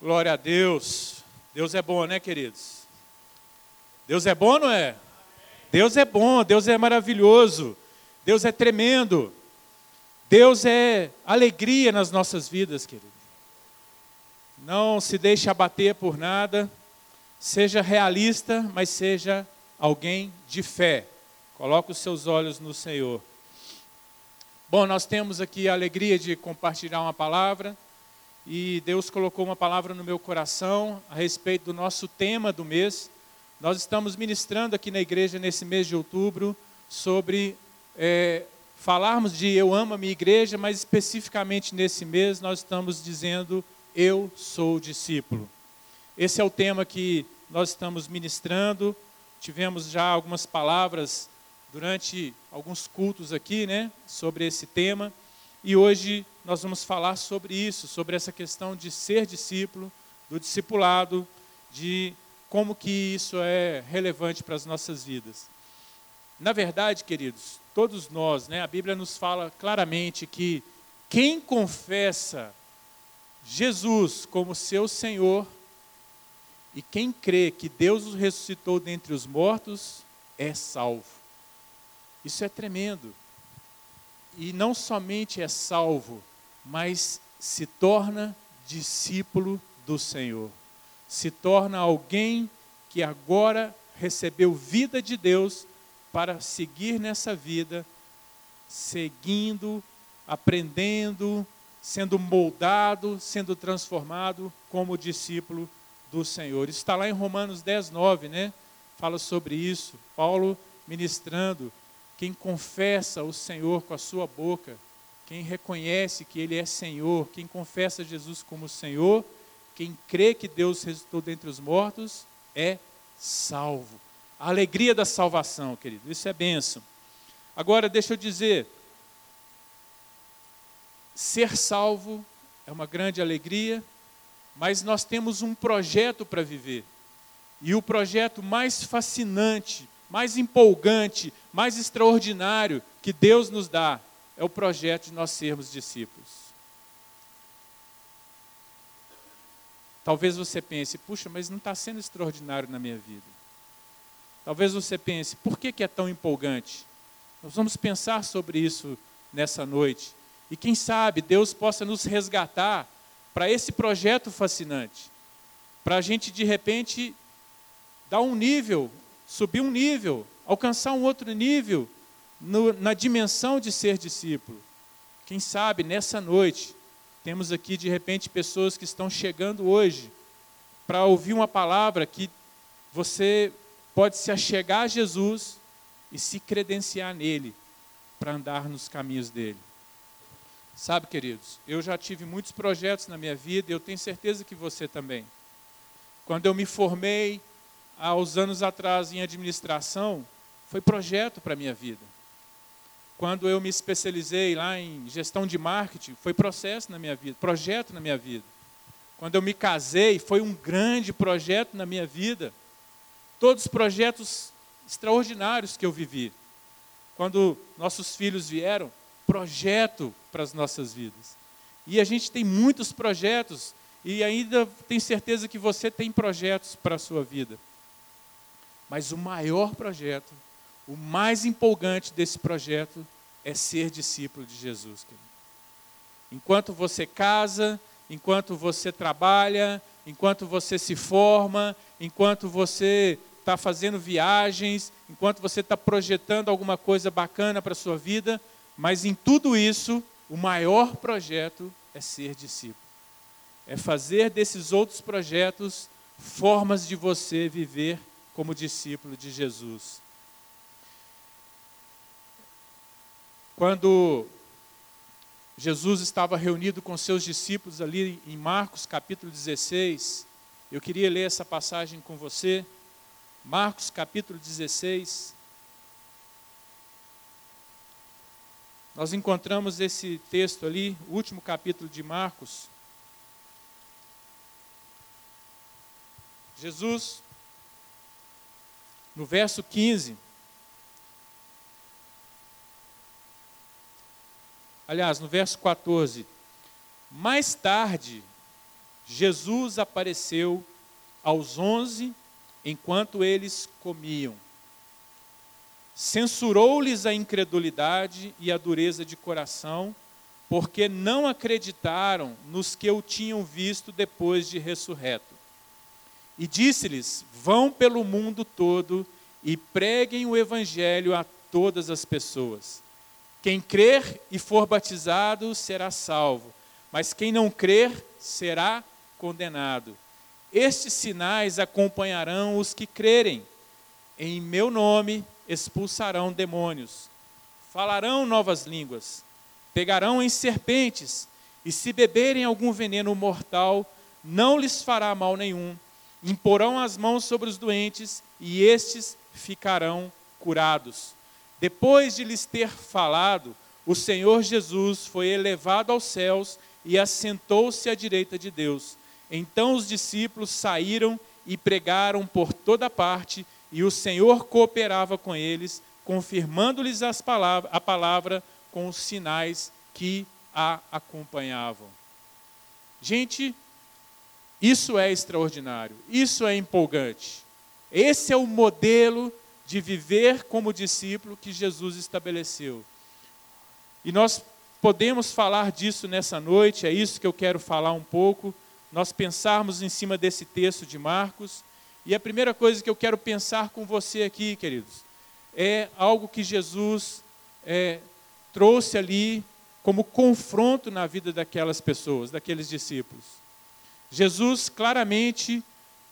Glória a Deus. Deus é bom, né, queridos? Deus é bom, não é? Deus é bom, Deus é maravilhoso, Deus é tremendo. Deus é alegria nas nossas vidas, querido. Não se deixe abater por nada. Seja realista, mas seja alguém de fé. Coloque os seus olhos no Senhor. Bom, nós temos aqui a alegria de compartilhar uma palavra e Deus colocou uma palavra no meu coração a respeito do nosso tema do mês. Nós estamos ministrando aqui na igreja nesse mês de outubro sobre é, falarmos de eu amo a minha igreja, mas especificamente nesse mês nós estamos dizendo eu sou discípulo. Esse é o tema que nós estamos ministrando. Tivemos já algumas palavras durante alguns cultos aqui, né, sobre esse tema. E hoje nós vamos falar sobre isso, sobre essa questão de ser discípulo, do discipulado, de como que isso é relevante para as nossas vidas. Na verdade, queridos, todos nós, né, a Bíblia nos fala claramente que quem confessa Jesus como seu Senhor e quem crê que Deus o ressuscitou dentre os mortos é salvo. Isso é tremendo. E não somente é salvo, mas se torna discípulo do Senhor. Se torna alguém que agora recebeu vida de Deus para seguir nessa vida, seguindo, aprendendo, sendo moldado, sendo transformado como discípulo do Senhor. Está lá em Romanos 10, 9, né? Fala sobre isso. Paulo ministrando quem confessa o Senhor com a sua boca, quem reconhece que Ele é Senhor, quem confessa Jesus como Senhor, quem crê que Deus ressuscitou dentre os mortos, é salvo. A alegria da salvação, querido, isso é bênção. Agora, deixa eu dizer, ser salvo é uma grande alegria, mas nós temos um projeto para viver. E o projeto mais fascinante, mais empolgante, mais extraordinário que Deus nos dá é o projeto de nós sermos discípulos. Talvez você pense, puxa, mas não está sendo extraordinário na minha vida. Talvez você pense, por que, que é tão empolgante? Nós vamos pensar sobre isso nessa noite. E quem sabe Deus possa nos resgatar para esse projeto fascinante. Para a gente, de repente, dar um nível subir um nível, alcançar um outro nível no, na dimensão de ser discípulo. Quem sabe nessa noite temos aqui de repente pessoas que estão chegando hoje para ouvir uma palavra que você pode se achegar a Jesus e se credenciar nele para andar nos caminhos dele. Sabe, queridos, eu já tive muitos projetos na minha vida e eu tenho certeza que você também. Quando eu me formei, há uns anos atrás em administração, foi projeto para a minha vida. Quando eu me especializei lá em gestão de marketing, foi processo na minha vida, projeto na minha vida. Quando eu me casei, foi um grande projeto na minha vida. Todos os projetos extraordinários que eu vivi. Quando nossos filhos vieram, projeto para as nossas vidas. E a gente tem muitos projetos, e ainda tenho certeza que você tem projetos para a sua vida. Mas o maior projeto, o mais empolgante desse projeto é ser discípulo de Jesus. Querido. Enquanto você casa, enquanto você trabalha, enquanto você se forma, enquanto você está fazendo viagens, enquanto você está projetando alguma coisa bacana para a sua vida, mas em tudo isso, o maior projeto é ser discípulo. É fazer desses outros projetos formas de você viver como discípulo de Jesus. Quando Jesus estava reunido com seus discípulos ali em Marcos capítulo 16, eu queria ler essa passagem com você. Marcos capítulo 16. Nós encontramos esse texto ali, o último capítulo de Marcos. Jesus no verso 15. Aliás, no verso 14. Mais tarde, Jesus apareceu aos onze enquanto eles comiam. Censurou-lhes a incredulidade e a dureza de coração, porque não acreditaram nos que o tinham visto depois de ressurreto. E disse-lhes: Vão pelo mundo todo e preguem o evangelho a todas as pessoas. Quem crer e for batizado será salvo, mas quem não crer será condenado. Estes sinais acompanharão os que crerem. Em meu nome expulsarão demônios, falarão novas línguas, pegarão em serpentes, e se beberem algum veneno mortal, não lhes fará mal nenhum. Imporão as mãos sobre os doentes, e estes ficarão curados. Depois de lhes ter falado, o Senhor Jesus foi elevado aos céus e assentou-se à direita de Deus. Então os discípulos saíram e pregaram por toda parte, e o Senhor cooperava com eles, confirmando-lhes a palavra com os sinais que a acompanhavam. Gente, isso é extraordinário, isso é empolgante. Esse é o modelo de viver como discípulo que Jesus estabeleceu. E nós podemos falar disso nessa noite, é isso que eu quero falar um pouco nós pensarmos em cima desse texto de Marcos. E a primeira coisa que eu quero pensar com você aqui, queridos, é algo que Jesus é, trouxe ali como confronto na vida daquelas pessoas, daqueles discípulos. Jesus claramente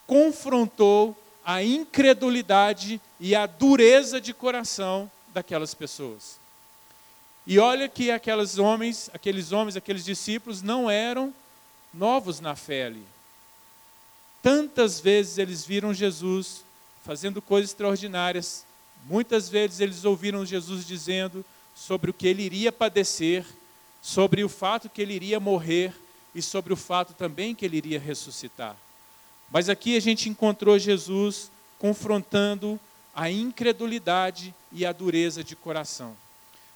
confrontou a incredulidade e a dureza de coração daquelas pessoas. E olha que aqueles homens, aqueles homens, aqueles discípulos não eram novos na fé ali. Tantas vezes eles viram Jesus fazendo coisas extraordinárias, muitas vezes eles ouviram Jesus dizendo sobre o que ele iria padecer, sobre o fato que ele iria morrer e sobre o fato também que ele iria ressuscitar. Mas aqui a gente encontrou Jesus confrontando a incredulidade e a dureza de coração.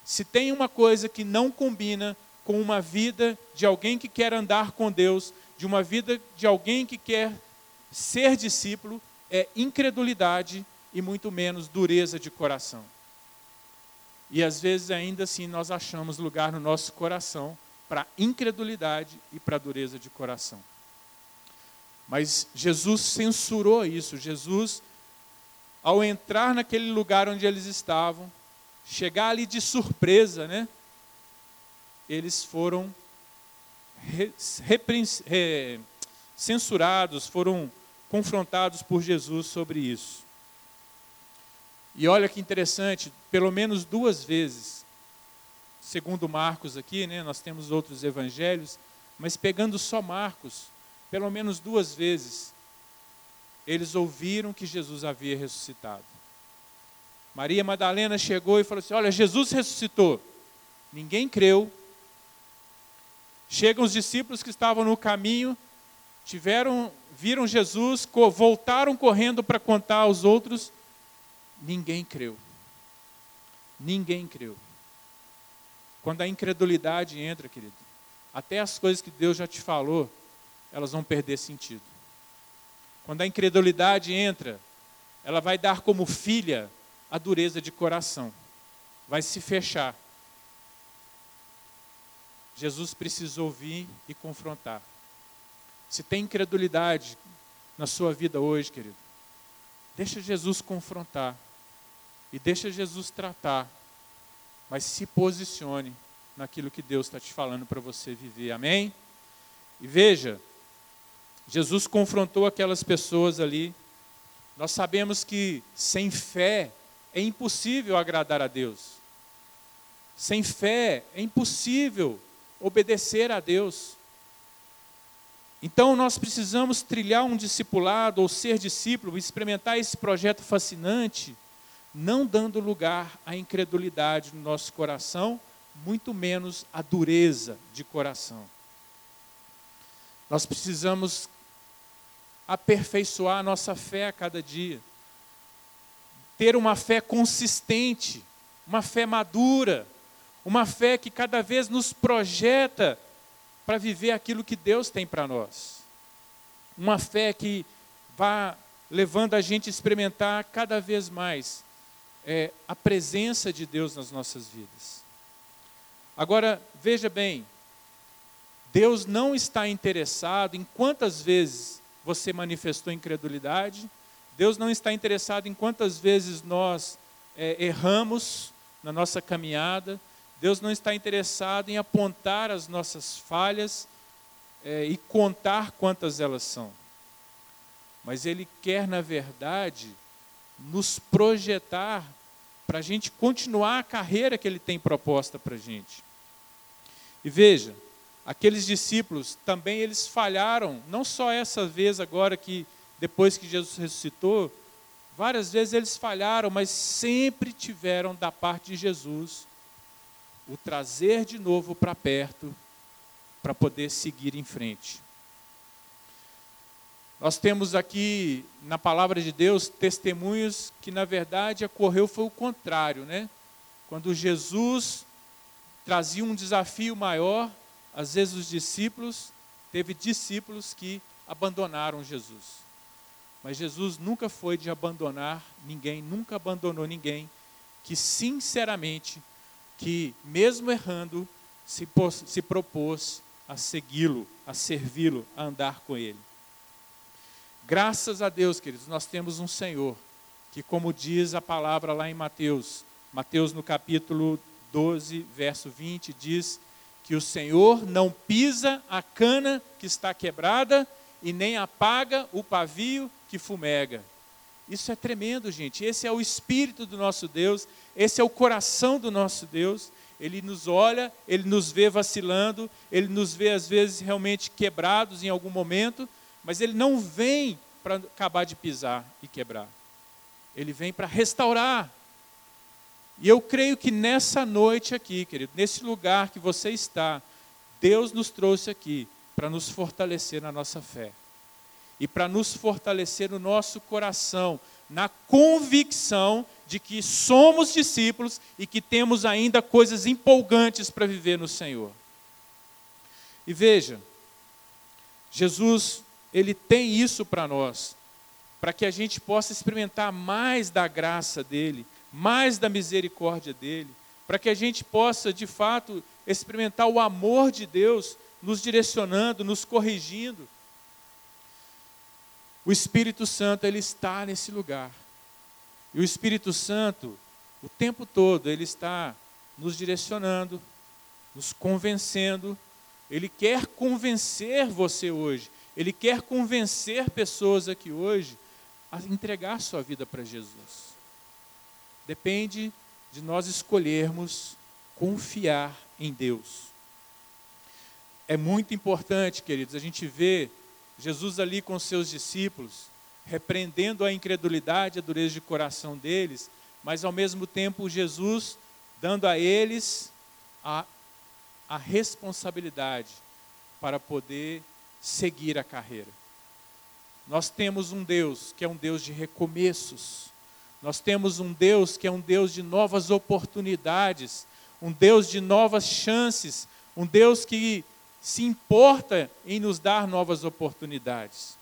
Se tem uma coisa que não combina com uma vida de alguém que quer andar com Deus, de uma vida de alguém que quer ser discípulo, é incredulidade e muito menos dureza de coração. E às vezes ainda assim nós achamos lugar no nosso coração para incredulidade e para dureza de coração. Mas Jesus censurou isso. Jesus, ao entrar naquele lugar onde eles estavam, chegar ali de surpresa, né? eles foram censurados, foram confrontados por Jesus sobre isso. E olha que interessante, pelo menos duas vezes, segundo Marcos aqui, né, nós temos outros evangelhos, mas pegando só Marcos, pelo menos duas vezes, eles ouviram que Jesus havia ressuscitado. Maria Madalena chegou e falou assim: Olha, Jesus ressuscitou. Ninguém creu, Chegam os discípulos que estavam no caminho, tiveram, viram Jesus, voltaram correndo para contar aos outros. Ninguém creu. Ninguém creu. Quando a incredulidade entra, querido, até as coisas que Deus já te falou, elas vão perder sentido. Quando a incredulidade entra, ela vai dar como filha a dureza de coração, vai se fechar. Jesus precisou vir e confrontar. Se tem incredulidade na sua vida hoje, querido, deixa Jesus confrontar e deixa Jesus tratar, mas se posicione naquilo que Deus está te falando para você viver, amém? E veja, Jesus confrontou aquelas pessoas ali. Nós sabemos que sem fé é impossível agradar a Deus. Sem fé é impossível obedecer a Deus. Então nós precisamos trilhar um discipulado ou ser discípulo, experimentar esse projeto fascinante, não dando lugar à incredulidade no nosso coração, muito menos à dureza de coração. Nós precisamos aperfeiçoar a nossa fé a cada dia, ter uma fé consistente, uma fé madura, uma fé que cada vez nos projeta para viver aquilo que Deus tem para nós. uma fé que vá levando a gente a experimentar cada vez mais é, a presença de Deus nas nossas vidas. Agora, veja bem, Deus não está interessado em quantas vezes você manifestou incredulidade, Deus não está interessado em quantas vezes nós é, erramos na nossa caminhada, Deus não está interessado em apontar as nossas falhas é, e contar quantas elas são. Mas Ele quer, na verdade, nos projetar para a gente continuar a carreira que Ele tem proposta para a gente. E veja, aqueles discípulos também eles falharam, não só essa vez agora que depois que Jesus ressuscitou, várias vezes eles falharam, mas sempre tiveram da parte de Jesus o trazer de novo para perto para poder seguir em frente. Nós temos aqui na palavra de Deus testemunhos que na verdade ocorreu foi o contrário, né? Quando Jesus trazia um desafio maior, às vezes os discípulos, teve discípulos que abandonaram Jesus. Mas Jesus nunca foi de abandonar ninguém, nunca abandonou ninguém, que sinceramente, que mesmo errando, se, se propôs a segui-lo, a servi-lo, a andar com ele. Graças a Deus, queridos, nós temos um Senhor que, como diz a palavra lá em Mateus, Mateus no capítulo 12, verso 20, diz que o Senhor não pisa a cana que está quebrada e nem apaga o pavio que fumega. Isso é tremendo, gente. Esse é o espírito do nosso Deus, esse é o coração do nosso Deus. Ele nos olha, ele nos vê vacilando, ele nos vê às vezes realmente quebrados em algum momento, mas ele não vem para acabar de pisar e quebrar. Ele vem para restaurar. E eu creio que nessa noite aqui, querido, nesse lugar que você está, Deus nos trouxe aqui para nos fortalecer na nossa fé e para nos fortalecer no nosso coração, na convicção de que somos discípulos e que temos ainda coisas empolgantes para viver no Senhor. E veja, Jesus, ele tem isso para nós, para que a gente possa experimentar mais da graça dele, mais da misericórdia dele, para que a gente possa, de fato, experimentar o amor de Deus nos direcionando, nos corrigindo, o Espírito Santo, ele está nesse lugar. E o Espírito Santo, o tempo todo, ele está nos direcionando, nos convencendo. Ele quer convencer você hoje. Ele quer convencer pessoas aqui hoje a entregar sua vida para Jesus. Depende de nós escolhermos confiar em Deus. É muito importante, queridos, a gente ver Jesus ali com seus discípulos, repreendendo a incredulidade, a dureza de coração deles, mas ao mesmo tempo Jesus dando a eles a, a responsabilidade para poder seguir a carreira. Nós temos um Deus que é um Deus de recomeços. Nós temos um Deus que é um Deus de novas oportunidades, um Deus de novas chances, um Deus que se importa em nos dar novas oportunidades.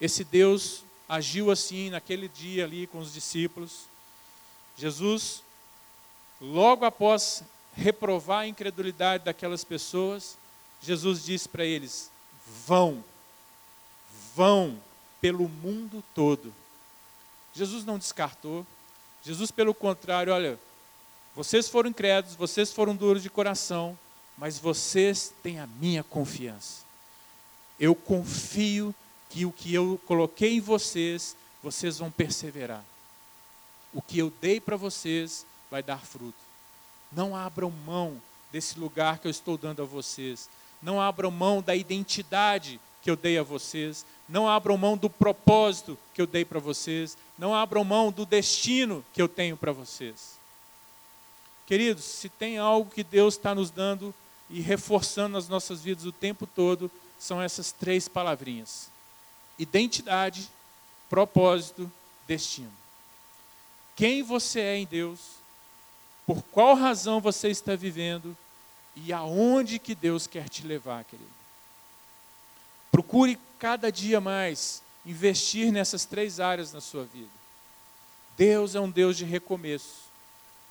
Esse Deus agiu assim naquele dia ali com os discípulos. Jesus, logo após reprovar a incredulidade daquelas pessoas, Jesus disse para eles: vão, vão pelo mundo todo. Jesus não descartou. Jesus, pelo contrário, olha, vocês foram incrédulos, vocês foram duros de coração, mas vocês têm a minha confiança. Eu confio que o que eu coloquei em vocês, vocês vão perseverar. O que eu dei para vocês vai dar fruto. Não abram mão desse lugar que eu estou dando a vocês. Não abram mão da identidade que eu dei a vocês. Não abram mão do propósito que eu dei para vocês. Não abram mão do destino que eu tenho para vocês. Queridos, se tem algo que Deus está nos dando e reforçando nas nossas vidas o tempo todo são essas três palavrinhas: identidade, propósito, destino. Quem você é em Deus, por qual razão você está vivendo e aonde que Deus quer te levar, querido. Procure cada dia mais investir nessas três áreas na sua vida. Deus é um Deus de recomeço.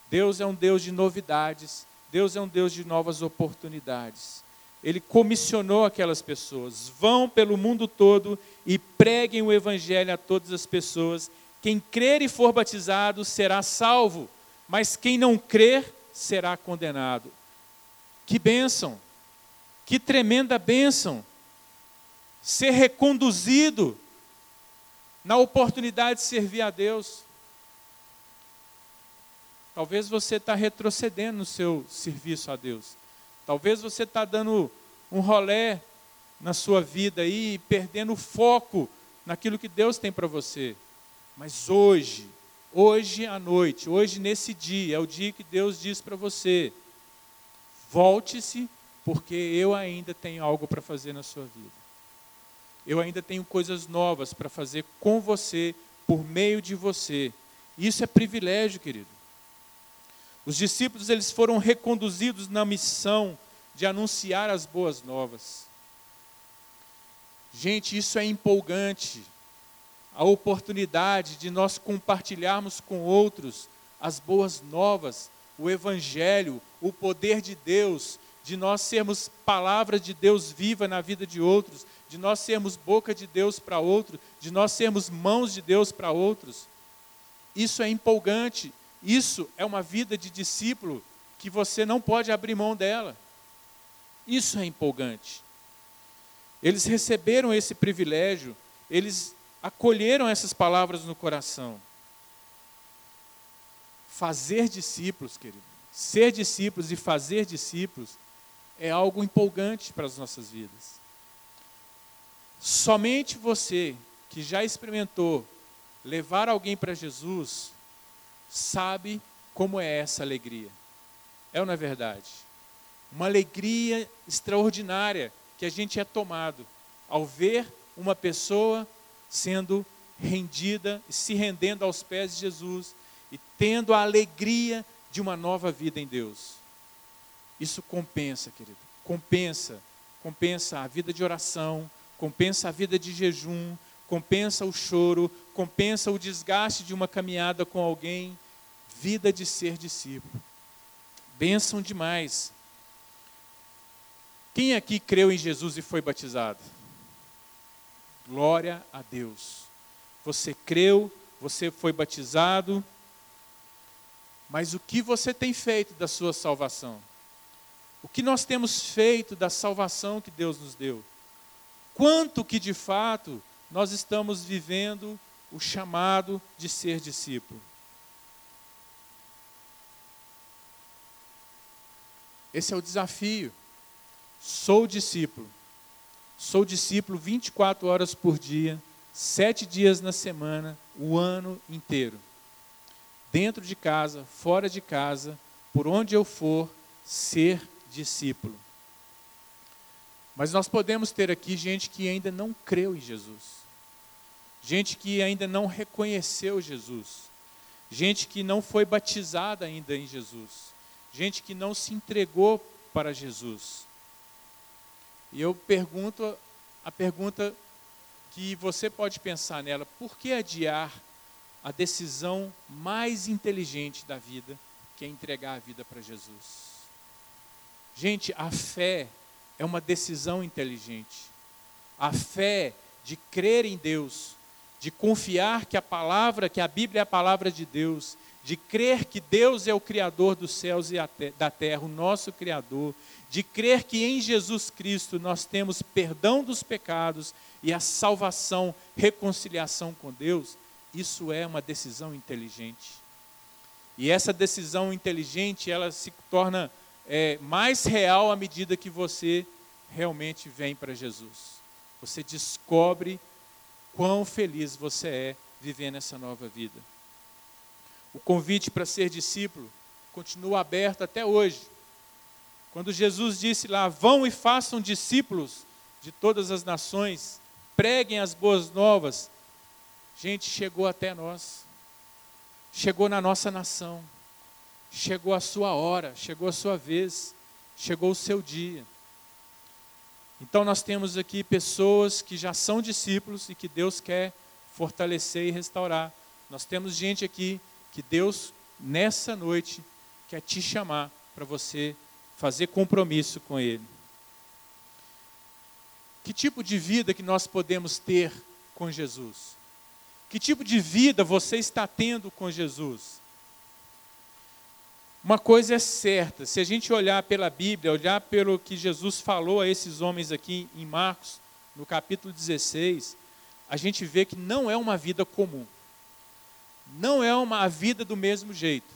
Deus é um Deus de novidades. Deus é um Deus de novas oportunidades. Ele comissionou aquelas pessoas: vão pelo mundo todo e preguem o evangelho a todas as pessoas. Quem crer e for batizado será salvo, mas quem não crer será condenado. Que bênção! Que tremenda bênção! Ser reconduzido na oportunidade de servir a Deus. Talvez você está retrocedendo no seu serviço a Deus. Talvez você está dando um rolé na sua vida aí, perdendo o foco naquilo que Deus tem para você. Mas hoje, hoje à noite, hoje nesse dia, é o dia que Deus diz para você: volte-se, porque eu ainda tenho algo para fazer na sua vida. Eu ainda tenho coisas novas para fazer com você, por meio de você. Isso é privilégio, querido. Os discípulos eles foram reconduzidos na missão de anunciar as boas novas. Gente, isso é empolgante. A oportunidade de nós compartilharmos com outros as boas novas, o evangelho, o poder de Deus, de nós sermos palavra de Deus viva na vida de outros, de nós sermos boca de Deus para outros, de nós sermos mãos de Deus para outros. Isso é empolgante, isso é uma vida de discípulo que você não pode abrir mão dela. Isso é empolgante. Eles receberam esse privilégio, eles acolheram essas palavras no coração. Fazer discípulos, querido, ser discípulos e fazer discípulos é algo empolgante para as nossas vidas. Somente você que já experimentou levar alguém para Jesus sabe como é essa alegria. É ou não é verdade? Uma alegria extraordinária que a gente é tomado ao ver uma pessoa sendo rendida, se rendendo aos pés de Jesus e tendo a alegria de uma nova vida em Deus. Isso compensa, querido. Compensa. Compensa a vida de oração, compensa a vida de jejum, compensa o choro, compensa o desgaste de uma caminhada com alguém, vida de ser discípulo. Bênção demais. Quem aqui creu em Jesus e foi batizado? Glória a Deus. Você creu, você foi batizado, mas o que você tem feito da sua salvação? O que nós temos feito da salvação que Deus nos deu? Quanto que de fato nós estamos vivendo o chamado de ser discípulo? Esse é o desafio. Sou discípulo. Sou discípulo 24 horas por dia, sete dias na semana, o ano inteiro. Dentro de casa, fora de casa, por onde eu for, ser discípulo. Mas nós podemos ter aqui gente que ainda não creu em Jesus, gente que ainda não reconheceu Jesus, gente que não foi batizada ainda em Jesus gente que não se entregou para Jesus. E eu pergunto a pergunta que você pode pensar nela: por que adiar a decisão mais inteligente da vida, que é entregar a vida para Jesus? Gente, a fé é uma decisão inteligente. A fé de crer em Deus, de confiar que a palavra, que a Bíblia é a palavra de Deus, de crer que Deus é o Criador dos céus e da terra, o nosso Criador, de crer que em Jesus Cristo nós temos perdão dos pecados e a salvação, reconciliação com Deus, isso é uma decisão inteligente. E essa decisão inteligente, ela se torna é, mais real à medida que você realmente vem para Jesus. Você descobre quão feliz você é vivendo essa nova vida. O convite para ser discípulo continua aberto até hoje. Quando Jesus disse lá: Vão e façam discípulos de todas as nações, preguem as boas novas. Gente, chegou até nós, chegou na nossa nação, chegou a sua hora, chegou a sua vez, chegou o seu dia. Então nós temos aqui pessoas que já são discípulos e que Deus quer fortalecer e restaurar. Nós temos gente aqui que Deus, nessa noite, quer te chamar para você fazer compromisso com Ele. Que tipo de vida que nós podemos ter com Jesus? Que tipo de vida você está tendo com Jesus? Uma coisa é certa, se a gente olhar pela Bíblia, olhar pelo que Jesus falou a esses homens aqui em Marcos, no capítulo 16, a gente vê que não é uma vida comum. Não é uma vida do mesmo jeito.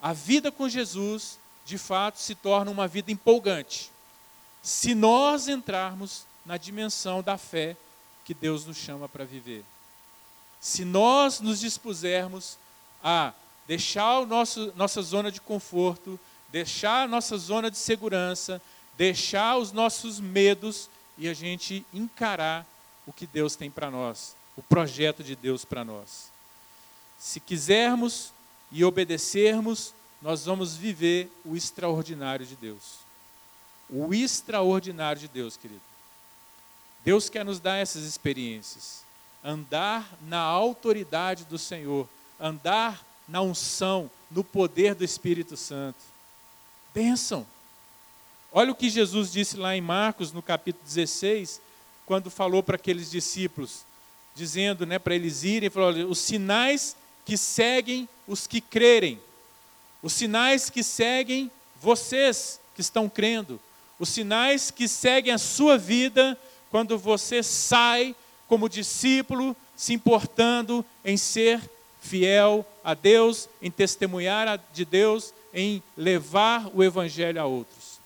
A vida com Jesus, de fato, se torna uma vida empolgante. Se nós entrarmos na dimensão da fé que Deus nos chama para viver. Se nós nos dispusermos a deixar o nosso, nossa zona de conforto, deixar a nossa zona de segurança, deixar os nossos medos e a gente encarar o que Deus tem para nós, o projeto de Deus para nós. Se quisermos e obedecermos, nós vamos viver o extraordinário de Deus. O extraordinário de Deus, querido. Deus quer nos dar essas experiências. Andar na autoridade do Senhor, andar na unção, no poder do Espírito Santo. Bênção. Olha o que Jesus disse lá em Marcos, no capítulo 16, quando falou para aqueles discípulos, dizendo né, para eles irem, falou, olha, os sinais que seguem os que crerem, os sinais que seguem vocês que estão crendo, os sinais que seguem a sua vida quando você sai como discípulo, se importando em ser fiel a Deus, em testemunhar de Deus, em levar o Evangelho a outros.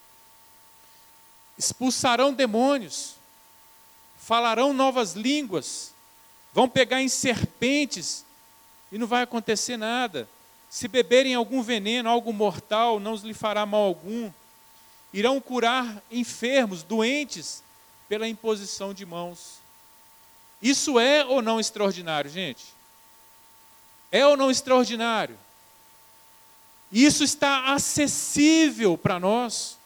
Expulsarão demônios, falarão novas línguas, vão pegar em serpentes e não vai acontecer nada. Se beberem algum veneno, algo mortal, não lhe fará mal algum. Irão curar enfermos, doentes, pela imposição de mãos. Isso é ou não extraordinário, gente? É ou não extraordinário? Isso está acessível para nós.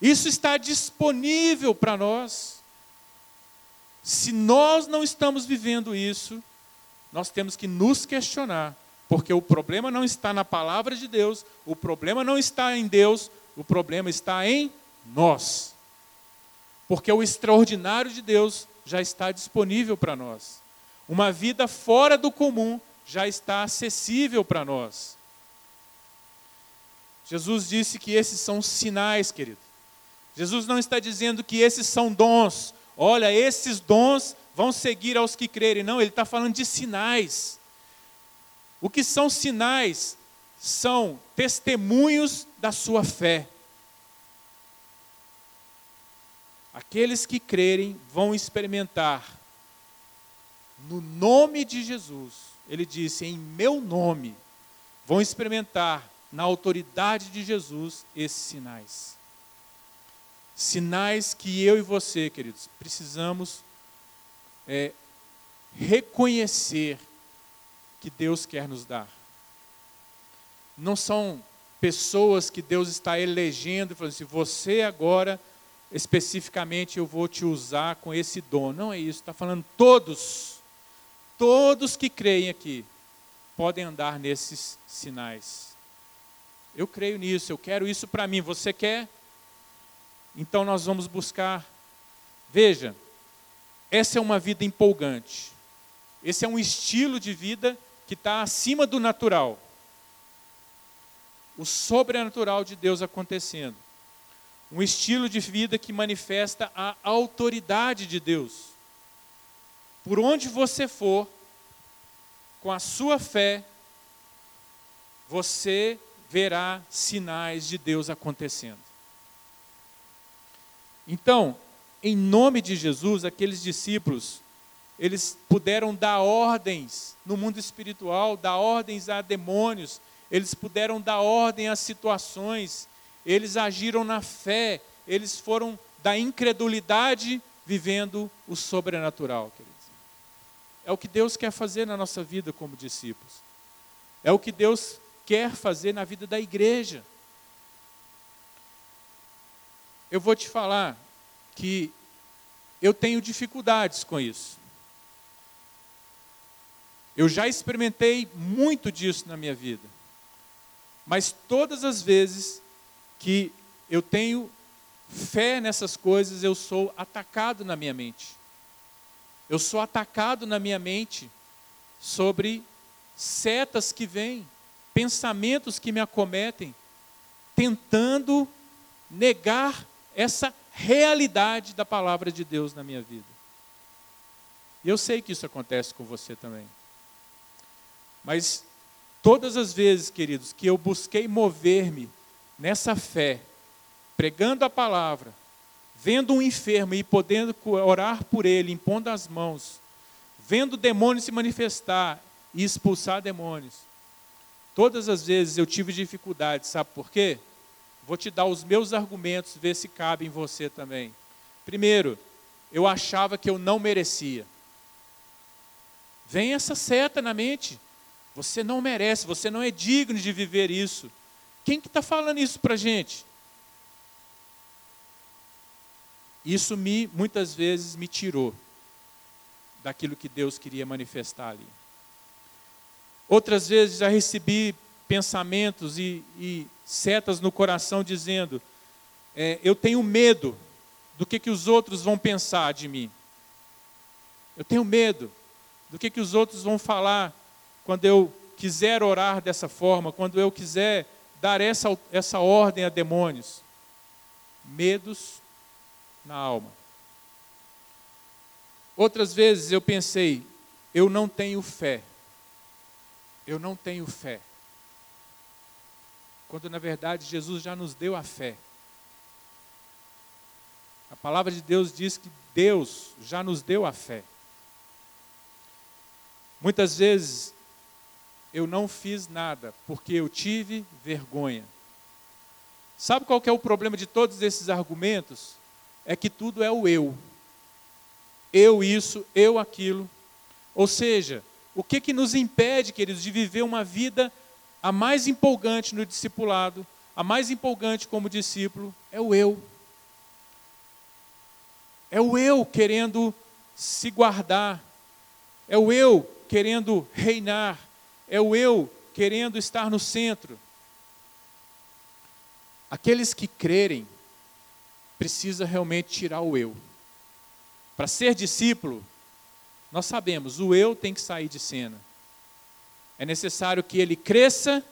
Isso está disponível para nós. Se nós não estamos vivendo isso, nós temos que nos questionar, porque o problema não está na palavra de Deus, o problema não está em Deus, o problema está em nós. Porque o extraordinário de Deus já está disponível para nós. Uma vida fora do comum já está acessível para nós. Jesus disse que esses são sinais, querido. Jesus não está dizendo que esses são dons. Olha, esses dons vão seguir aos que crerem. Não, ele está falando de sinais. O que são sinais? São testemunhos da sua fé. Aqueles que crerem vão experimentar, no nome de Jesus, ele disse: em meu nome, vão experimentar na autoridade de Jesus esses sinais. Sinais que eu e você, queridos, precisamos é, reconhecer que Deus quer nos dar. Não são pessoas que Deus está elegendo e falando assim: você agora, especificamente, eu vou te usar com esse dom. Não é isso, está falando todos Todos que creem aqui podem andar nesses sinais. Eu creio nisso, eu quero isso para mim. Você quer? Então nós vamos buscar. Veja, essa é uma vida empolgante. Esse é um estilo de vida que está acima do natural. O sobrenatural de Deus acontecendo. Um estilo de vida que manifesta a autoridade de Deus por onde você for, com a sua fé, você verá sinais de Deus acontecendo. Então, em nome de Jesus, aqueles discípulos, eles puderam dar ordens no mundo espiritual, dar ordens a demônios, eles puderam dar ordem a situações, eles agiram na fé, eles foram da incredulidade vivendo o sobrenatural. Querido. É o que Deus quer fazer na nossa vida como discípulos. É o que Deus quer fazer na vida da igreja. Eu vou te falar que eu tenho dificuldades com isso. Eu já experimentei muito disso na minha vida. Mas todas as vezes que eu tenho fé nessas coisas, eu sou atacado na minha mente. Eu sou atacado na minha mente sobre setas que vêm, pensamentos que me acometem, tentando negar essa realidade da palavra de Deus na minha vida. E eu sei que isso acontece com você também. Mas todas as vezes, queridos, que eu busquei mover-me nessa fé, pregando a palavra, vendo um enfermo e podendo orar por ele, impondo as mãos, vendo demônios se manifestar e expulsar demônios. Todas as vezes eu tive dificuldade, sabe por quê? Vou te dar os meus argumentos, ver se cabe em você também. Primeiro, eu achava que eu não merecia. Vem essa seta na mente. Você não merece, você não é digno de viver isso. Quem que está falando isso para a gente? Isso me, muitas vezes, me tirou daquilo que Deus queria manifestar ali. Outras vezes já recebi pensamentos e, e setas no coração dizendo: é, eu tenho medo do que, que os outros vão pensar de mim. Eu tenho medo do que, que os outros vão falar quando eu quiser orar dessa forma, quando eu quiser dar essa, essa ordem a demônios. Medos na alma. Outras vezes eu pensei, eu não tenho fé. Eu não tenho fé. Quando na verdade Jesus já nos deu a fé. A palavra de Deus diz que Deus já nos deu a fé. Muitas vezes eu não fiz nada porque eu tive vergonha. Sabe qual é o problema de todos esses argumentos? É que tudo é o eu. Eu isso, eu aquilo. Ou seja, o que que nos impede, queridos, de viver uma vida a mais empolgante no discipulado, a mais empolgante como discípulo, é o eu. É o eu querendo se guardar. É o eu querendo reinar é o eu querendo estar no centro. Aqueles que crerem precisa realmente tirar o eu. Para ser discípulo, nós sabemos, o eu tem que sair de cena. É necessário que ele cresça,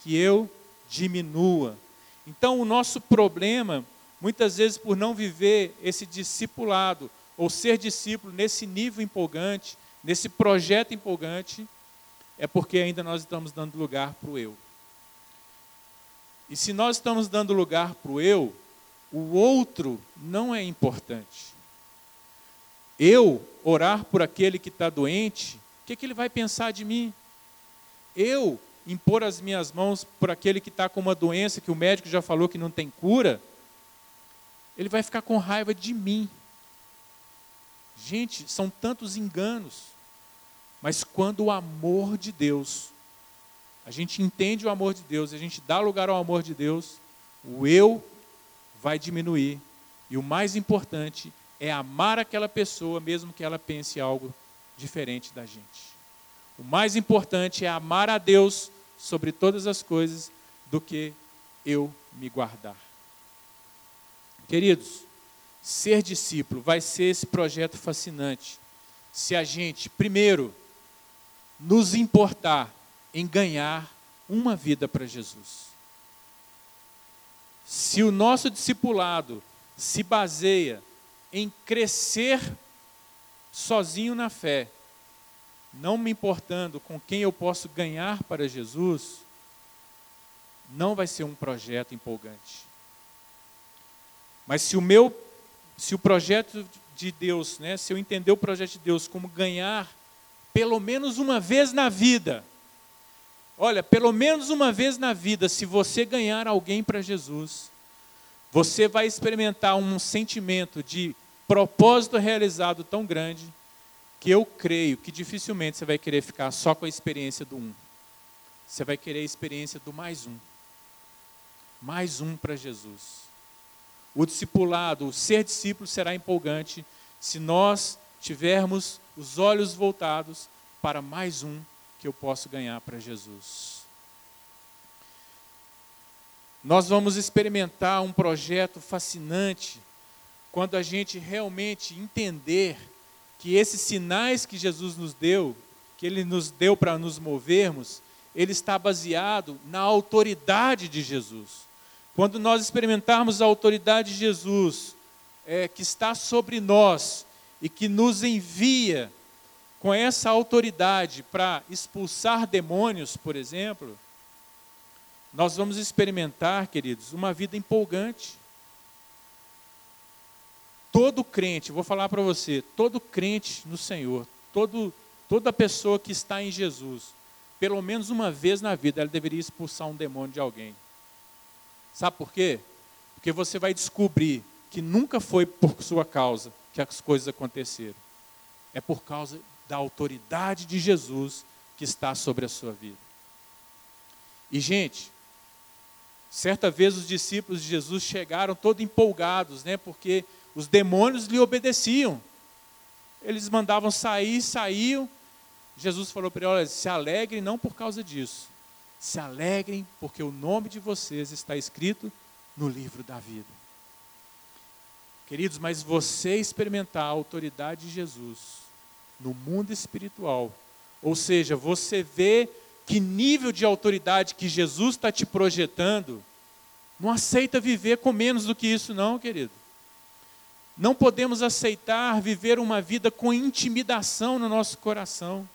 que eu diminua. Então, o nosso problema, muitas vezes por não viver esse discipulado, ou ser discípulo nesse nível empolgante, nesse projeto empolgante, é porque ainda nós estamos dando lugar para o eu. E se nós estamos dando lugar para o eu, o outro não é importante. Eu orar por aquele que está doente, o que, que ele vai pensar de mim? Eu impor as minhas mãos por aquele que está com uma doença que o médico já falou que não tem cura, ele vai ficar com raiva de mim. Gente, são tantos enganos. Mas quando o amor de Deus, a gente entende o amor de Deus, a gente dá lugar ao amor de Deus, o eu vai diminuir. E o mais importante é amar aquela pessoa, mesmo que ela pense algo diferente da gente. O mais importante é amar a Deus sobre todas as coisas do que eu me guardar. Queridos, ser discípulo vai ser esse projeto fascinante. Se a gente, primeiro, nos importar em ganhar uma vida para Jesus. Se o nosso discipulado se baseia em crescer sozinho na fé, não me importando com quem eu posso ganhar para Jesus, não vai ser um projeto empolgante. Mas se o meu, se o projeto de Deus, né, se eu entender o projeto de Deus como ganhar pelo menos uma vez na vida. Olha, pelo menos uma vez na vida, se você ganhar alguém para Jesus, você vai experimentar um sentimento de propósito realizado tão grande que eu creio que dificilmente você vai querer ficar só com a experiência do um. Você vai querer a experiência do mais um. Mais um para Jesus. O discipulado, o ser discípulo será empolgante se nós tivermos os olhos voltados para mais um que eu posso ganhar para Jesus. Nós vamos experimentar um projeto fascinante quando a gente realmente entender que esses sinais que Jesus nos deu, que Ele nos deu para nos movermos, ele está baseado na autoridade de Jesus. Quando nós experimentarmos a autoridade de Jesus, é, que está sobre nós e que nos envia com essa autoridade para expulsar demônios, por exemplo, nós vamos experimentar, queridos, uma vida empolgante. Todo crente, vou falar para você, todo crente no Senhor, todo, toda pessoa que está em Jesus, pelo menos uma vez na vida, ela deveria expulsar um demônio de alguém. Sabe por quê? Porque você vai descobrir que nunca foi por sua causa que as coisas aconteceram. É por causa da autoridade de Jesus que está sobre a sua vida. E, gente, certa vez os discípulos de Jesus chegaram todos empolgados, né? Porque os demônios lhe obedeciam. Eles mandavam sair, saíam. Jesus falou para eles: se alegrem não por causa disso, se alegrem porque o nome de vocês está escrito no livro da vida. Queridos, mas você experimentar a autoridade de Jesus no mundo espiritual, ou seja, você vê que nível de autoridade que Jesus está te projetando, não aceita viver com menos do que isso, não, querido. Não podemos aceitar viver uma vida com intimidação no nosso coração.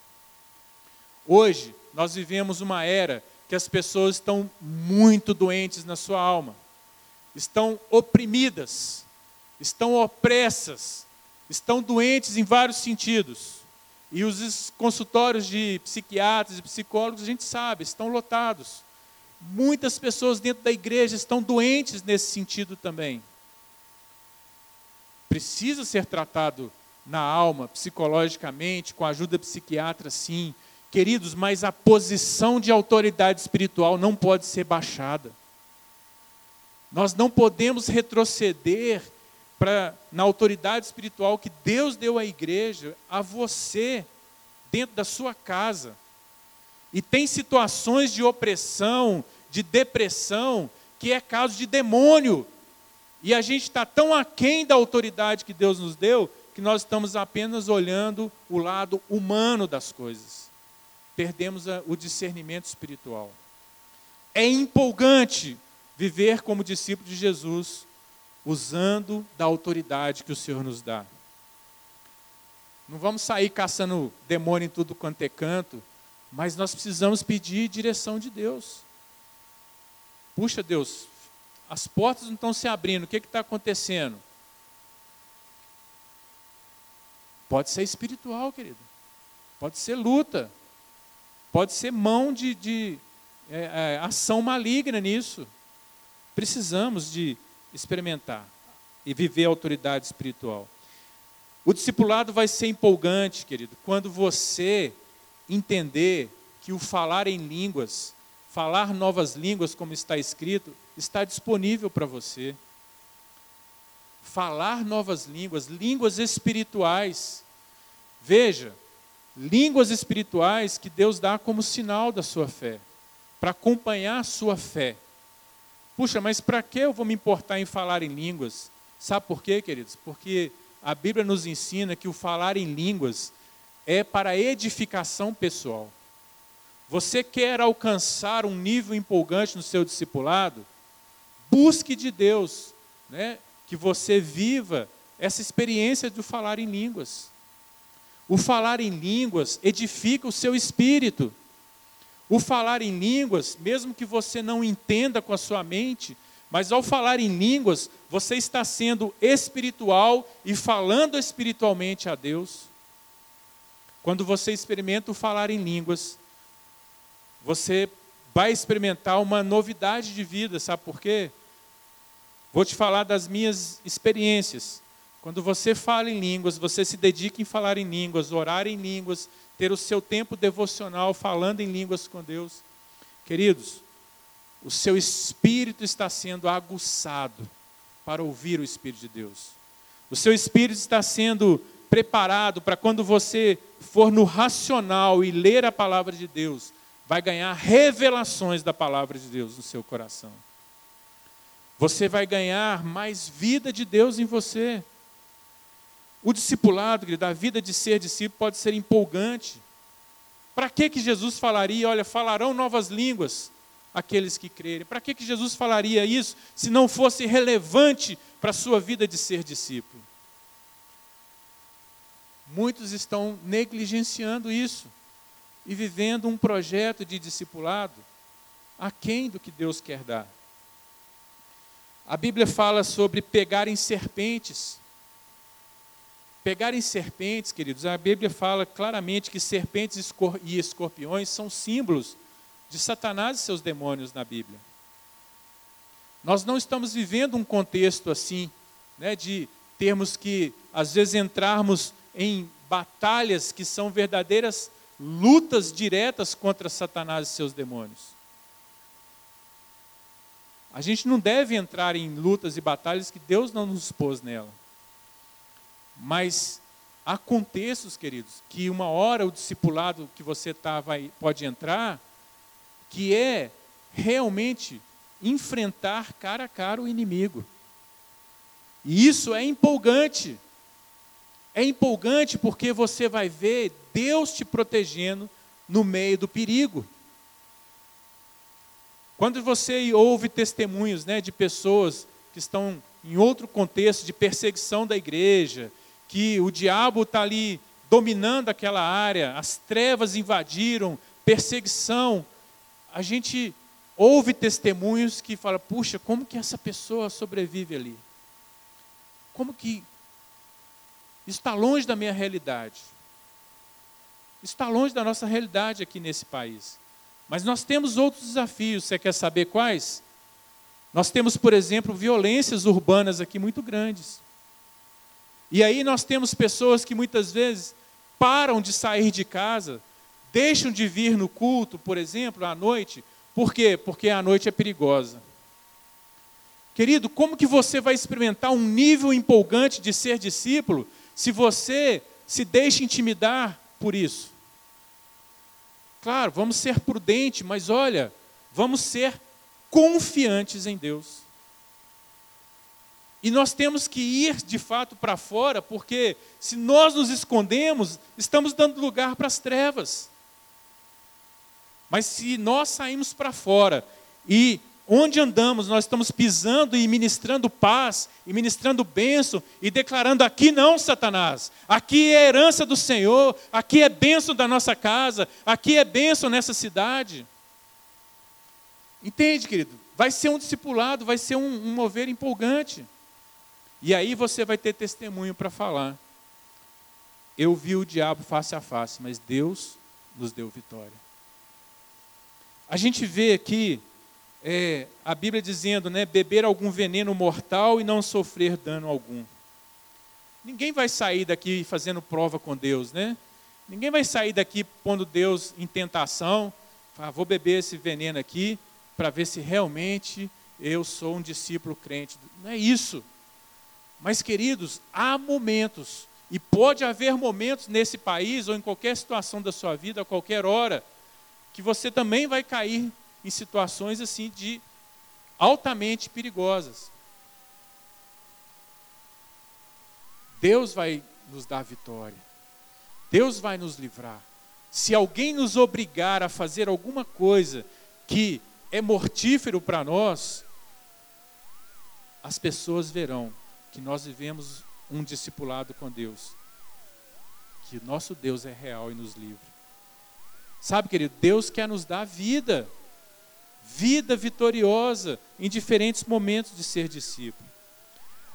Hoje, nós vivemos uma era que as pessoas estão muito doentes na sua alma, estão oprimidas, estão opressas, estão doentes em vários sentidos. E os consultórios de psiquiatras e psicólogos, a gente sabe, estão lotados. Muitas pessoas dentro da igreja estão doentes nesse sentido também. Precisa ser tratado na alma, psicologicamente, com a ajuda psiquiatra, sim, Queridos, mas a posição de autoridade espiritual não pode ser baixada. Nós não podemos retroceder para na autoridade espiritual que Deus deu à igreja, a você, dentro da sua casa. E tem situações de opressão, de depressão, que é caso de demônio. E a gente está tão aquém da autoridade que Deus nos deu, que nós estamos apenas olhando o lado humano das coisas perdemos o discernimento espiritual. É empolgante viver como discípulo de Jesus, usando da autoridade que o Senhor nos dá. Não vamos sair caçando demônio em tudo quanto é canto, mas nós precisamos pedir direção de Deus. Puxa, Deus, as portas não estão se abrindo, o que está acontecendo? Pode ser espiritual, querido. Pode ser luta. Pode ser mão de, de é, é, ação maligna nisso. Precisamos de experimentar e viver a autoridade espiritual. O discipulado vai ser empolgante, querido, quando você entender que o falar em línguas, falar novas línguas, como está escrito, está disponível para você. Falar novas línguas, línguas espirituais. Veja, línguas espirituais que Deus dá como sinal da sua fé, para acompanhar a sua fé. Puxa, mas para que eu vou me importar em falar em línguas? Sabe por quê, queridos? Porque a Bíblia nos ensina que o falar em línguas é para edificação pessoal. Você quer alcançar um nível empolgante no seu discipulado? Busque de Deus, né, que você viva essa experiência de falar em línguas. O falar em línguas edifica o seu espírito. O falar em línguas, mesmo que você não entenda com a sua mente, mas ao falar em línguas, você está sendo espiritual e falando espiritualmente a Deus. Quando você experimenta o falar em línguas, você vai experimentar uma novidade de vida, sabe por quê? Vou te falar das minhas experiências. Quando você fala em línguas, você se dedica em falar em línguas, orar em línguas, ter o seu tempo devocional falando em línguas com Deus. Queridos, o seu espírito está sendo aguçado para ouvir o Espírito de Deus. O seu espírito está sendo preparado para quando você for no racional e ler a palavra de Deus, vai ganhar revelações da palavra de Deus no seu coração. Você vai ganhar mais vida de Deus em você. O discipulado, querido, a vida de ser discípulo pode ser empolgante. Para que, que Jesus falaria, olha, falarão novas línguas aqueles que crerem? Para que, que Jesus falaria isso se não fosse relevante para a sua vida de ser discípulo? Muitos estão negligenciando isso e vivendo um projeto de discipulado aquém do que Deus quer dar. A Bíblia fala sobre pegarem serpentes. Pegarem serpentes, queridos, a Bíblia fala claramente que serpentes e escorpiões são símbolos de Satanás e seus demônios na Bíblia. Nós não estamos vivendo um contexto assim, né, de termos que, às vezes, entrarmos em batalhas que são verdadeiras lutas diretas contra Satanás e seus demônios. A gente não deve entrar em lutas e batalhas que Deus não nos pôs nela. Mas há contextos, queridos, que uma hora o discipulado que você tá, vai, pode entrar, que é realmente enfrentar cara a cara o inimigo. E isso é empolgante. É empolgante porque você vai ver Deus te protegendo no meio do perigo. Quando você ouve testemunhos né, de pessoas que estão em outro contexto de perseguição da igreja, que o diabo está ali dominando aquela área, as trevas invadiram, perseguição, a gente ouve testemunhos que fala, puxa, como que essa pessoa sobrevive ali? Como que está longe da minha realidade. Está longe da nossa realidade aqui nesse país. Mas nós temos outros desafios. Você quer saber quais? Nós temos, por exemplo, violências urbanas aqui muito grandes. E aí nós temos pessoas que muitas vezes param de sair de casa, deixam de vir no culto, por exemplo, à noite. Por quê? Porque a noite é perigosa. Querido, como que você vai experimentar um nível empolgante de ser discípulo se você se deixa intimidar por isso. Claro, vamos ser prudentes, mas olha, vamos ser confiantes em Deus. E nós temos que ir de fato para fora, porque se nós nos escondemos, estamos dando lugar para as trevas. Mas se nós saímos para fora e Onde andamos, nós estamos pisando e ministrando paz, e ministrando bênção, e declarando: aqui não, Satanás, aqui é herança do Senhor, aqui é bênção da nossa casa, aqui é bênção nessa cidade. Entende, querido? Vai ser um discipulado, vai ser um, um mover empolgante. E aí você vai ter testemunho para falar. Eu vi o diabo face a face, mas Deus nos deu vitória. A gente vê aqui é, a Bíblia dizendo, né, beber algum veneno mortal e não sofrer dano algum. Ninguém vai sair daqui fazendo prova com Deus, né? Ninguém vai sair daqui pondo Deus em tentação. Falar, vou beber esse veneno aqui para ver se realmente eu sou um discípulo crente. Não é isso. Mas, queridos, há momentos, e pode haver momentos nesse país ou em qualquer situação da sua vida, a qualquer hora, que você também vai cair em situações assim de altamente perigosas. Deus vai nos dar vitória. Deus vai nos livrar. Se alguém nos obrigar a fazer alguma coisa que é mortífero para nós, as pessoas verão que nós vivemos um discipulado com Deus. Que nosso Deus é real e nos livre. Sabe, querido, Deus quer nos dar vida vida vitoriosa em diferentes momentos de ser discípulo.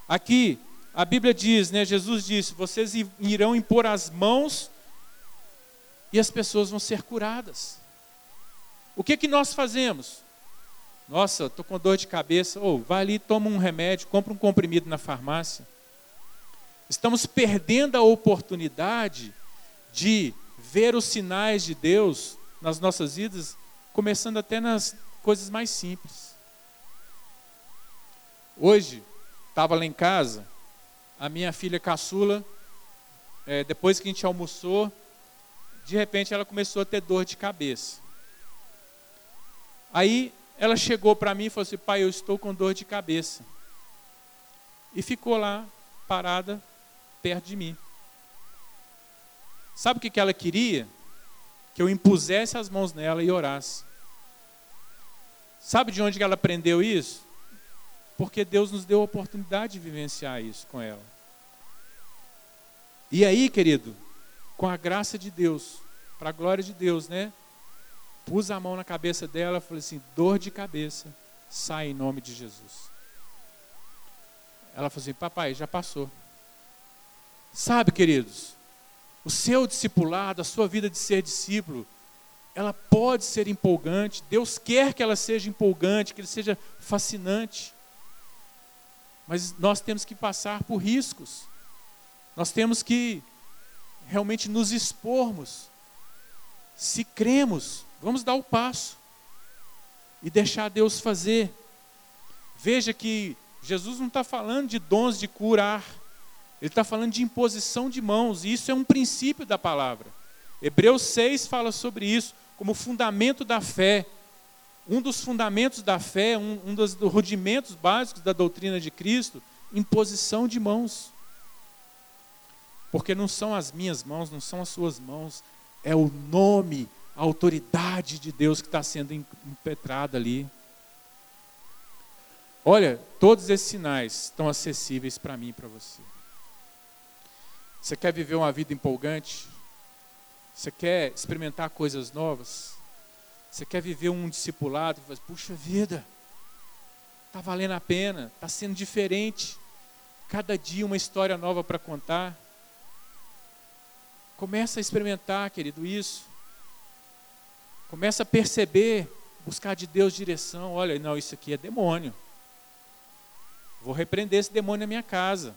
Aqui, a Bíblia diz, né, Jesus disse: vocês irão impor as mãos e as pessoas vão ser curadas. O que que nós fazemos? Nossa, estou com dor de cabeça. Ou oh, vai ali, toma um remédio, compra um comprimido na farmácia. Estamos perdendo a oportunidade de ver os sinais de Deus nas nossas vidas, começando até nas coisas mais simples. Hoje, estava lá em casa, a minha filha caçula, é, depois que a gente almoçou, de repente ela começou a ter dor de cabeça. Aí ela chegou para mim e falou assim: pai, eu estou com dor de cabeça. E ficou lá, parada, perto de mim. Sabe o que ela queria? Que eu impusesse as mãos nela e orasse. Sabe de onde ela aprendeu isso? Porque Deus nos deu a oportunidade de vivenciar isso com ela. E aí, querido, com a graça de Deus, para a glória de Deus, né? Pus a mão na cabeça dela e falei assim: dor de cabeça, sai em nome de Jesus. Ela falou assim: papai, já passou. Sabe, queridos, o seu discipulado, a sua vida de ser discípulo, ela pode ser empolgante. Deus quer que ela seja empolgante, que ele seja fascinante. Mas nós temos que passar por riscos. Nós temos que realmente nos expormos. Se cremos, vamos dar o passo e deixar Deus fazer. Veja que Jesus não está falando de dons de curar, ele está falando de imposição de mãos, e isso é um princípio da palavra. Hebreus 6 fala sobre isso como fundamento da fé. Um dos fundamentos da fé, um, um dos rudimentos básicos da doutrina de Cristo, imposição de mãos. Porque não são as minhas mãos, não são as suas mãos, é o nome, a autoridade de Deus que está sendo impetrada ali. Olha, todos esses sinais estão acessíveis para mim e para você. Você quer viver uma vida empolgante? Você quer experimentar coisas novas? Você quer viver um discipulado? Puxa vida, está valendo a pena, está sendo diferente. Cada dia uma história nova para contar. Começa a experimentar, querido, isso. Começa a perceber, buscar de Deus direção. Olha, não, isso aqui é demônio. Vou repreender esse demônio na minha casa.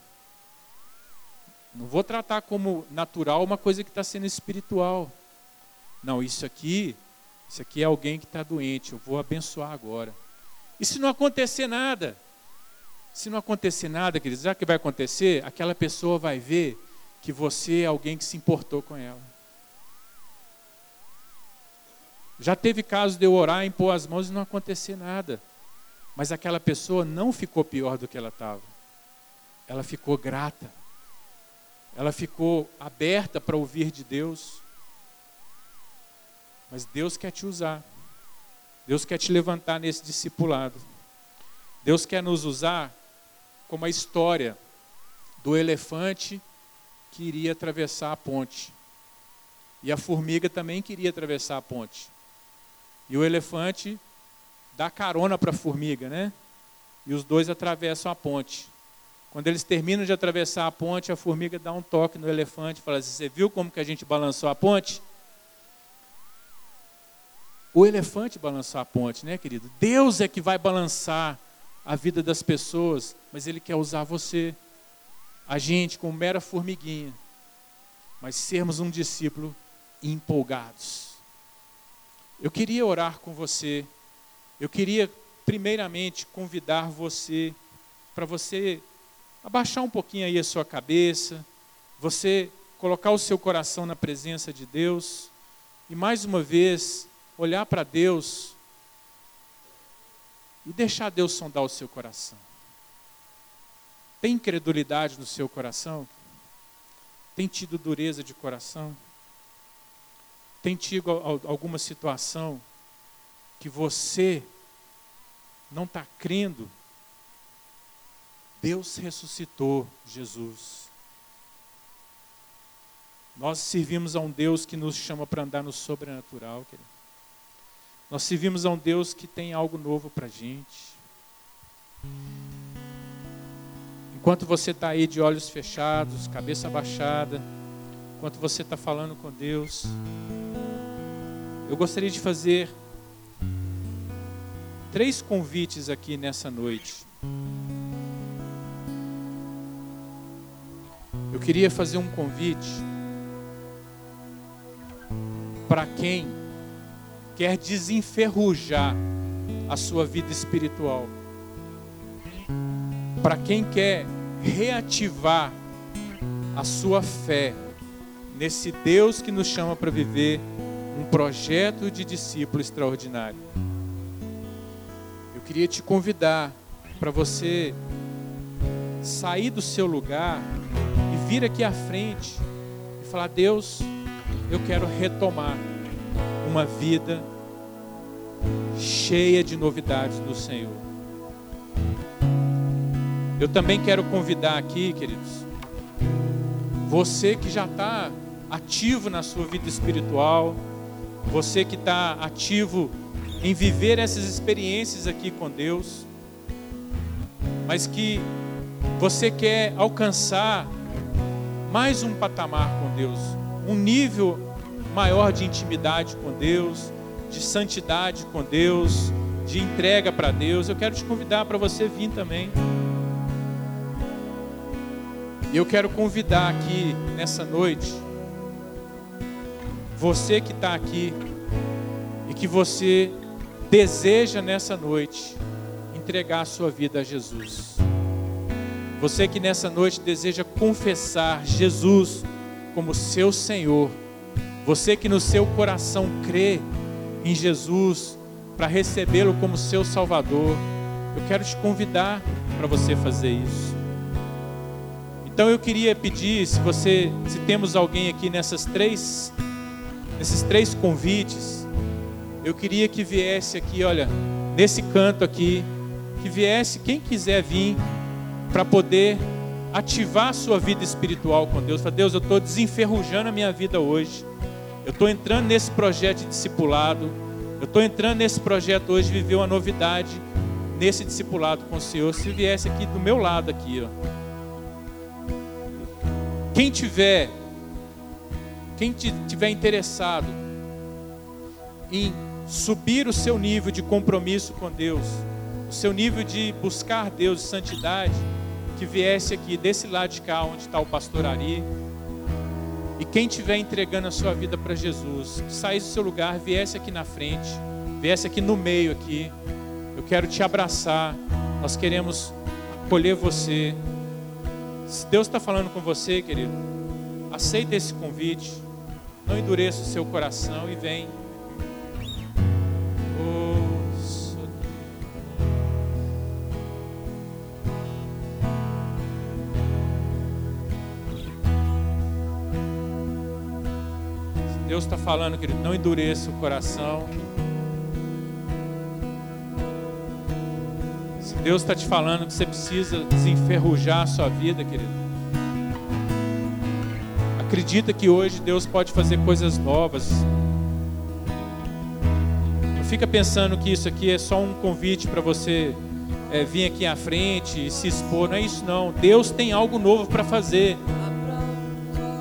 Não vou tratar como natural uma coisa que está sendo espiritual. Não, isso aqui, isso aqui é alguém que está doente, eu vou abençoar agora. E se não acontecer nada? Se não acontecer nada, queridos, já que vai acontecer, aquela pessoa vai ver que você é alguém que se importou com ela. Já teve caso de eu orar, impor as mãos e não acontecer nada. Mas aquela pessoa não ficou pior do que ela estava. Ela ficou grata ela ficou aberta para ouvir de Deus. Mas Deus quer te usar. Deus quer te levantar nesse discipulado. Deus quer nos usar como a história do elefante que iria atravessar a ponte. E a formiga também queria atravessar a ponte. E o elefante dá carona para a formiga, né? E os dois atravessam a ponte. Quando eles terminam de atravessar a ponte, a formiga dá um toque no elefante e fala assim: Você viu como que a gente balançou a ponte? O elefante balançou a ponte, né, querido? Deus é que vai balançar a vida das pessoas, mas Ele quer usar você, a gente, como mera formiguinha, mas sermos um discípulo empolgados. Eu queria orar com você, eu queria, primeiramente, convidar você para você abaixar um pouquinho aí a sua cabeça, você colocar o seu coração na presença de Deus e mais uma vez olhar para Deus e deixar Deus sondar o seu coração. Tem incredulidade no seu coração? Tem tido dureza de coração? Tem tido alguma situação que você não está crendo Deus ressuscitou Jesus. Nós servimos a um Deus que nos chama para andar no sobrenatural, querido. Nós servimos a um Deus que tem algo novo para a gente. Enquanto você está aí de olhos fechados, cabeça baixada, enquanto você está falando com Deus, eu gostaria de fazer três convites aqui nessa noite. Eu queria fazer um convite para quem quer desenferrujar a sua vida espiritual. para quem quer reativar a sua fé nesse Deus que nos chama para viver um projeto de discípulo extraordinário. Eu queria te convidar para você sair do seu lugar e vir aqui à frente e falar: Deus, eu quero retomar uma vida cheia de novidades do Senhor. Eu também quero convidar aqui, queridos, você que já está ativo na sua vida espiritual, você que está ativo em viver essas experiências aqui com Deus, mas que você quer alcançar mais um patamar com Deus, um nível maior de intimidade com Deus, de santidade com Deus, de entrega para Deus, eu quero te convidar para você vir também. E eu quero convidar aqui nessa noite, você que está aqui e que você deseja nessa noite entregar a sua vida a Jesus. Você que nessa noite deseja confessar Jesus como seu Senhor. Você que no seu coração crê em Jesus para recebê-lo como seu Salvador. Eu quero te convidar para você fazer isso. Então eu queria pedir, se você, se temos alguém aqui nessas três, nesses três convites, eu queria que viesse aqui, olha, nesse canto aqui, que viesse quem quiser vir para poder ativar a sua vida espiritual com Deus. Para Deus, eu estou desenferrujando a minha vida hoje. Eu estou entrando nesse projeto de discipulado. Eu estou entrando nesse projeto hoje viver uma novidade nesse discipulado com o Senhor. Se viesse aqui do meu lado aqui, ó. Quem tiver, quem tiver interessado em subir o seu nível de compromisso com Deus, o seu nível de buscar Deus de santidade, que viesse aqui desse lado de cá, onde está o pastor Ari. E quem estiver entregando a sua vida para Jesus, que saísse do seu lugar, viesse aqui na frente, viesse aqui no meio aqui. Eu quero te abraçar. Nós queremos acolher você. Se Deus está falando com você, querido, aceita esse convite. Não endureça o seu coração e vem. Deus está falando, querido, não endureça o coração. Se Deus está te falando que você precisa desenferrujar a sua vida, querido. Acredita que hoje Deus pode fazer coisas novas. Não fica pensando que isso aqui é só um convite para você é, vir aqui à frente e se expor. Não é isso não. Deus tem algo novo para fazer.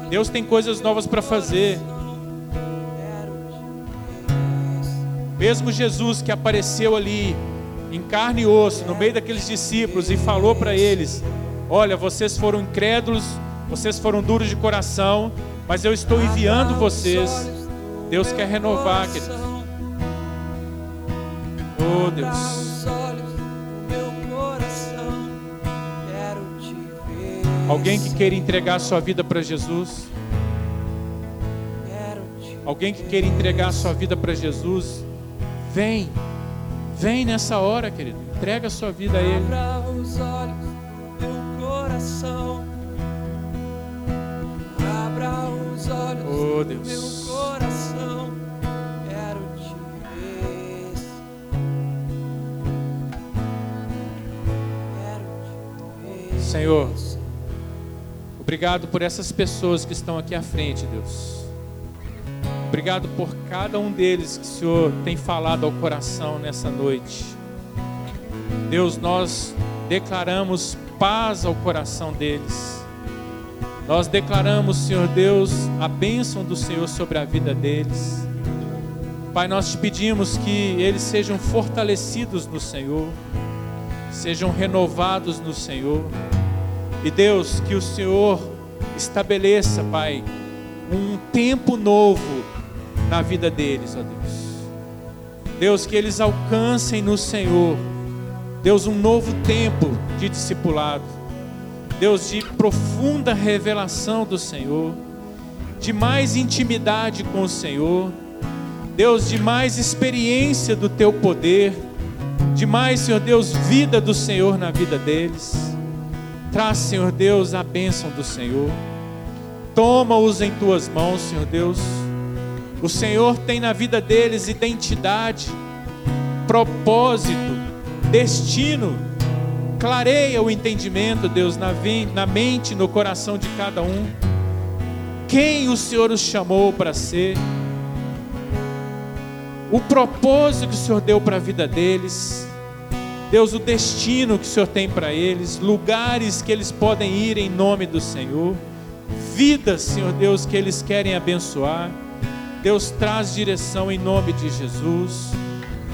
Deus tem coisas novas para fazer. Mesmo Jesus que apareceu ali em carne e osso, no meio daqueles discípulos e falou para eles: Olha, vocês foram incrédulos, vocês foram duros de coração, mas eu estou enviando vocês. Deus quer renovar, queridos. Oh, Deus. Alguém que queira entregar sua vida para Jesus? Alguém que queira entregar sua vida para Jesus? Vem, vem nessa hora, querido. Entrega a sua vida a Ele. Abra os olhos do meu coração. Olhos oh, do meu coração. Quero te ver. Quero te ver. Senhor, obrigado por essas pessoas que estão aqui à frente, Deus. Obrigado por cada um deles que o Senhor tem falado ao coração nessa noite. Deus, nós declaramos paz ao coração deles. Nós declaramos, Senhor Deus, a bênção do Senhor sobre a vida deles. Pai, nós te pedimos que eles sejam fortalecidos no Senhor, sejam renovados no Senhor. E Deus, que o Senhor estabeleça, Pai, um tempo novo na vida deles, ó Deus. Deus, que eles alcancem no Senhor Deus, um novo tempo de discipulado. Deus, de profunda revelação do Senhor, de mais intimidade com o Senhor. Deus, de mais experiência do teu poder, de mais, Senhor Deus, vida do Senhor na vida deles. Traz, Senhor Deus, a bênção do Senhor. Toma-os em tuas mãos, Senhor Deus. O Senhor tem na vida deles identidade, propósito, destino. Clareia o entendimento, Deus, na, na mente, no coração de cada um. Quem o Senhor os chamou para ser? O propósito que o Senhor deu para a vida deles. Deus, o destino que o Senhor tem para eles, lugares que eles podem ir em nome do Senhor, vidas, Senhor Deus, que eles querem abençoar. Deus traz direção em nome de Jesus.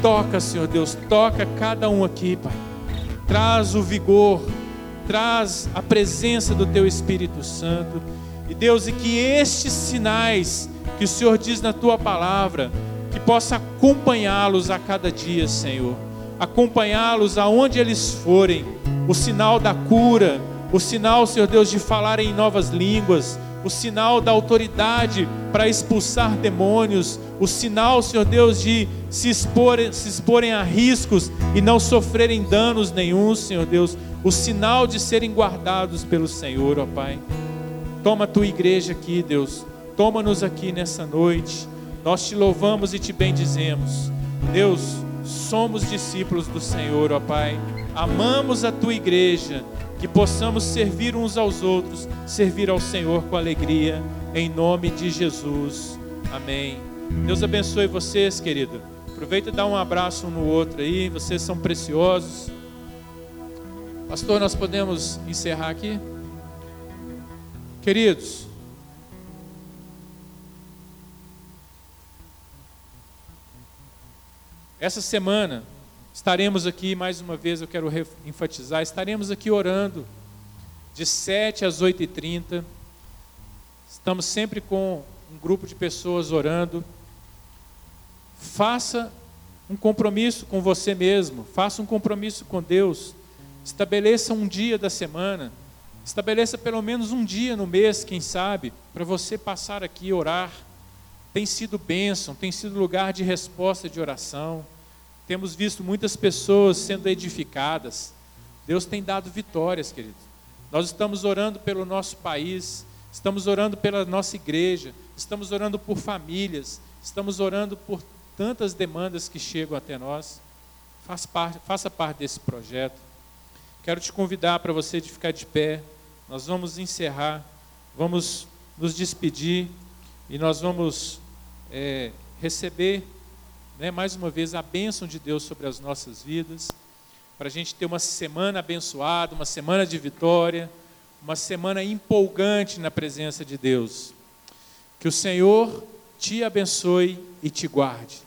Toca, Senhor Deus, toca cada um aqui, Pai. Traz o vigor, traz a presença do Teu Espírito Santo. E Deus, e que estes sinais que o Senhor diz na Tua palavra, que possa acompanhá-los a cada dia, Senhor acompanhá-los aonde eles forem. O sinal da cura, o sinal, Senhor Deus, de falar em novas línguas, o sinal da autoridade para expulsar demônios, o sinal, Senhor Deus, de se exporem, se exporem a riscos e não sofrerem danos nenhum, Senhor Deus, o sinal de serem guardados pelo Senhor, ó Pai. Toma a tua igreja aqui, Deus, toma-nos aqui nessa noite, nós te louvamos e te bendizemos, Deus somos discípulos do Senhor, ó Pai. Amamos a tua igreja, que possamos servir uns aos outros, servir ao Senhor com alegria, em nome de Jesus. Amém. Deus abençoe vocês, querido. Aproveita e dá um abraço um no outro aí, vocês são preciosos. Pastor, nós podemos encerrar aqui? Queridos, Essa semana estaremos aqui, mais uma vez eu quero enfatizar, estaremos aqui orando de 7 às 8h30. Estamos sempre com um grupo de pessoas orando. Faça um compromisso com você mesmo, faça um compromisso com Deus. Estabeleça um dia da semana, estabeleça pelo menos um dia no mês, quem sabe, para você passar aqui e orar. Tem sido bênção, tem sido lugar de resposta de oração. Temos visto muitas pessoas sendo edificadas. Deus tem dado vitórias, queridos. Nós estamos orando pelo nosso país, estamos orando pela nossa igreja, estamos orando por famílias, estamos orando por tantas demandas que chegam até nós. Faça parte, faça parte desse projeto. Quero te convidar para você de ficar de pé. Nós vamos encerrar, vamos nos despedir e nós vamos é, receber né, mais uma vez, a bênção de Deus sobre as nossas vidas, para a gente ter uma semana abençoada, uma semana de vitória, uma semana empolgante na presença de Deus. Que o Senhor te abençoe e te guarde.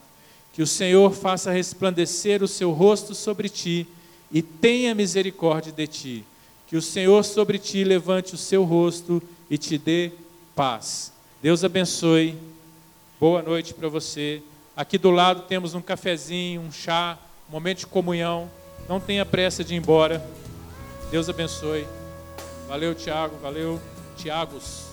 Que o Senhor faça resplandecer o seu rosto sobre ti e tenha misericórdia de ti. Que o Senhor sobre ti levante o seu rosto e te dê paz. Deus abençoe. Boa noite para você. Aqui do lado temos um cafezinho, um chá, um momento de comunhão. Não tenha pressa de ir embora. Deus abençoe. Valeu, Tiago. Valeu, Tiagos.